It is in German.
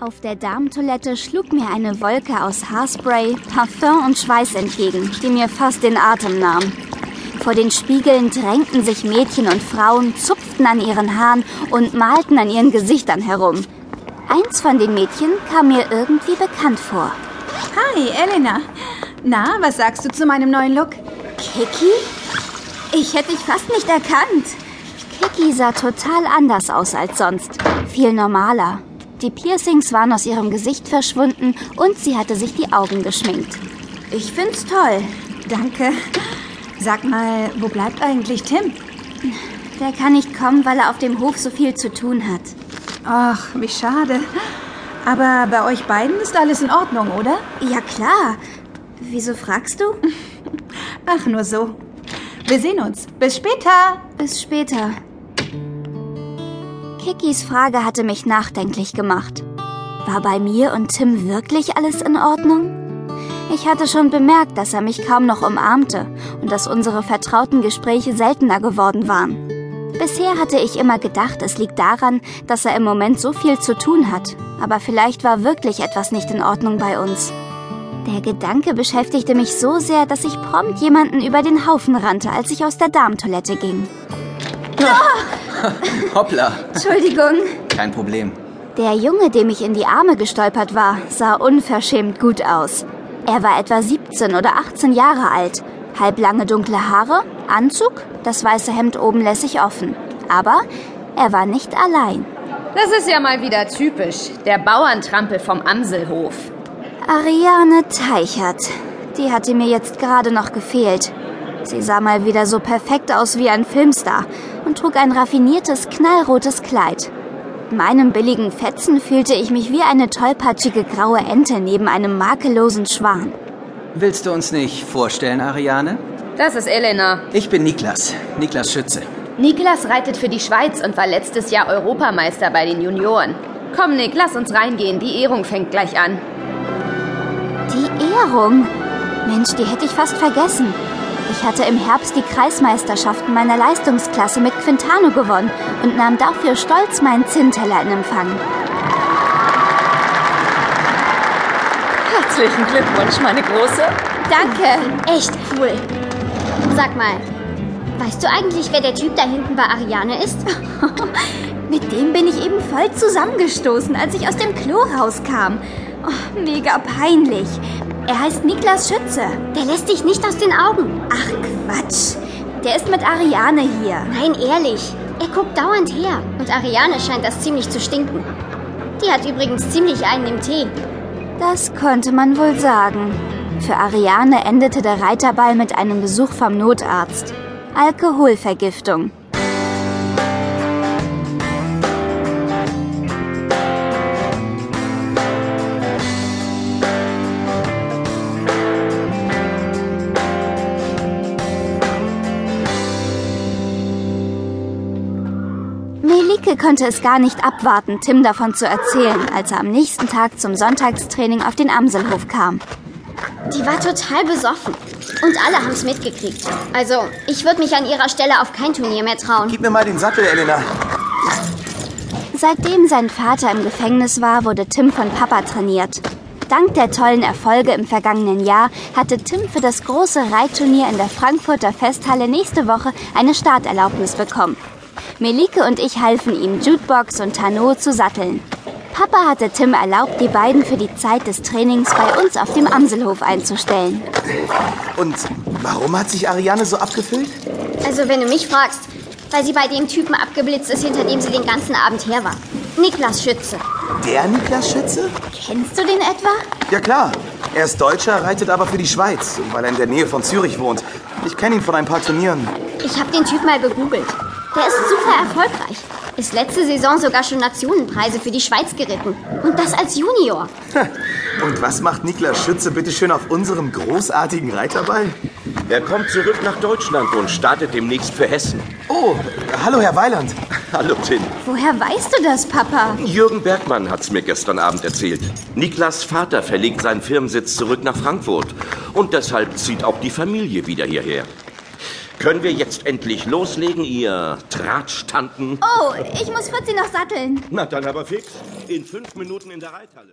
Auf der Darmtoilette schlug mir eine Wolke aus Haarspray, Parfum und Schweiß entgegen, die mir fast den Atem nahm. Vor den Spiegeln drängten sich Mädchen und Frauen, zupften an ihren Haaren und malten an ihren Gesichtern herum. Eins von den Mädchen kam mir irgendwie bekannt vor. Hi, Elena. Na, was sagst du zu meinem neuen Look? Kiki? Ich hätte dich fast nicht erkannt. Kiki sah total anders aus als sonst. Viel normaler. Die Piercings waren aus ihrem Gesicht verschwunden und sie hatte sich die Augen geschminkt. Ich find's toll. Danke. Sag mal, wo bleibt eigentlich Tim? Der kann nicht kommen, weil er auf dem Hof so viel zu tun hat. Ach, wie schade. Aber bei euch beiden ist alles in Ordnung, oder? Ja, klar. Wieso fragst du? Ach, nur so. Wir sehen uns. Bis später. Bis später. Kikis Frage hatte mich nachdenklich gemacht. War bei mir und Tim wirklich alles in Ordnung? Ich hatte schon bemerkt, dass er mich kaum noch umarmte und dass unsere vertrauten Gespräche seltener geworden waren. Bisher hatte ich immer gedacht, es liegt daran, dass er im Moment so viel zu tun hat, aber vielleicht war wirklich etwas nicht in Ordnung bei uns. Der Gedanke beschäftigte mich so sehr, dass ich prompt jemanden über den Haufen rannte, als ich aus der Darmtoilette ging. Hoppla. Entschuldigung. Kein Problem. Der Junge, dem ich in die Arme gestolpert war, sah unverschämt gut aus. Er war etwa 17 oder 18 Jahre alt, halblange dunkle Haare, Anzug, das weiße Hemd oben lässig offen. Aber er war nicht allein. Das ist ja mal wieder typisch. Der Bauerntrampel vom Amselhof. Ariane Teichert. Die hatte mir jetzt gerade noch gefehlt. Sie sah mal wieder so perfekt aus wie ein Filmstar und trug ein raffiniertes, knallrotes Kleid. In meinem billigen Fetzen fühlte ich mich wie eine tollpatschige graue Ente neben einem makellosen Schwan. Willst du uns nicht vorstellen, Ariane? Das ist Elena. Ich bin Niklas. Niklas Schütze. Niklas reitet für die Schweiz und war letztes Jahr Europameister bei den Junioren. Komm, Nick, lass uns reingehen. Die Ehrung fängt gleich an. Die Ehrung? Mensch, die hätte ich fast vergessen. Ich hatte im Herbst die Kreismeisterschaften meiner Leistungsklasse mit Quintano gewonnen und nahm dafür stolz meinen Zinnteller in Empfang. Herzlichen Glückwunsch, meine Große. Danke, echt cool. Sag mal, weißt du eigentlich, wer der Typ da hinten bei Ariane ist? Mit dem bin ich eben voll zusammengestoßen, als ich aus dem Klo rauskam. Oh, mega peinlich. Er heißt Niklas Schütze. Der lässt dich nicht aus den Augen. Ach Quatsch. Der ist mit Ariane hier. Nein, ehrlich. Er guckt dauernd her. Und Ariane scheint das ziemlich zu stinken. Die hat übrigens ziemlich einen im Tee. Das konnte man wohl sagen. Für Ariane endete der Reiterball mit einem Besuch vom Notarzt. Alkoholvergiftung. Melike konnte es gar nicht abwarten, Tim davon zu erzählen, als er am nächsten Tag zum Sonntagstraining auf den Amselhof kam. Die war total besoffen. Und alle haben es mitgekriegt. Also, ich würde mich an ihrer Stelle auf kein Turnier mehr trauen. Gib mir mal den Sattel, Elena. Seitdem sein Vater im Gefängnis war, wurde Tim von Papa trainiert. Dank der tollen Erfolge im vergangenen Jahr hatte Tim für das große Reitturnier in der Frankfurter Festhalle nächste Woche eine Starterlaubnis bekommen. Melike und ich halfen ihm, Jukebox und Tano zu satteln. Papa hatte Tim erlaubt, die beiden für die Zeit des Trainings bei uns auf dem Amselhof einzustellen. Und warum hat sich Ariane so abgefüllt? Also, wenn du mich fragst, weil sie bei dem Typen abgeblitzt ist, hinter dem sie den ganzen Abend her war. Niklas Schütze. Der Niklas Schütze? Kennst du den etwa? Ja klar. Er ist Deutscher, reitet aber für die Schweiz, weil er in der Nähe von Zürich wohnt. Ich kenne ihn von ein paar Turnieren. Ich habe den Typ mal gegoogelt. Der ist super erfolgreich. Ist letzte Saison sogar schon Nationenpreise für die Schweiz geritten. Und das als Junior. Und was macht Niklas Schütze bitte schön auf unserem großartigen Reiterball? Er kommt zurück nach Deutschland und startet demnächst für Hessen. Oh, hallo Herr Weiland. Hallo Tim. Woher weißt du das, Papa? Jürgen Bergmann hat's mir gestern Abend erzählt. Niklas Vater verlegt seinen Firmensitz zurück nach Frankfurt. Und deshalb zieht auch die Familie wieder hierher. Können wir jetzt endlich loslegen, ihr Tratschtanten? Oh, ich muss Fritzi noch satteln. Na dann aber fix. In fünf Minuten in der Reithalle.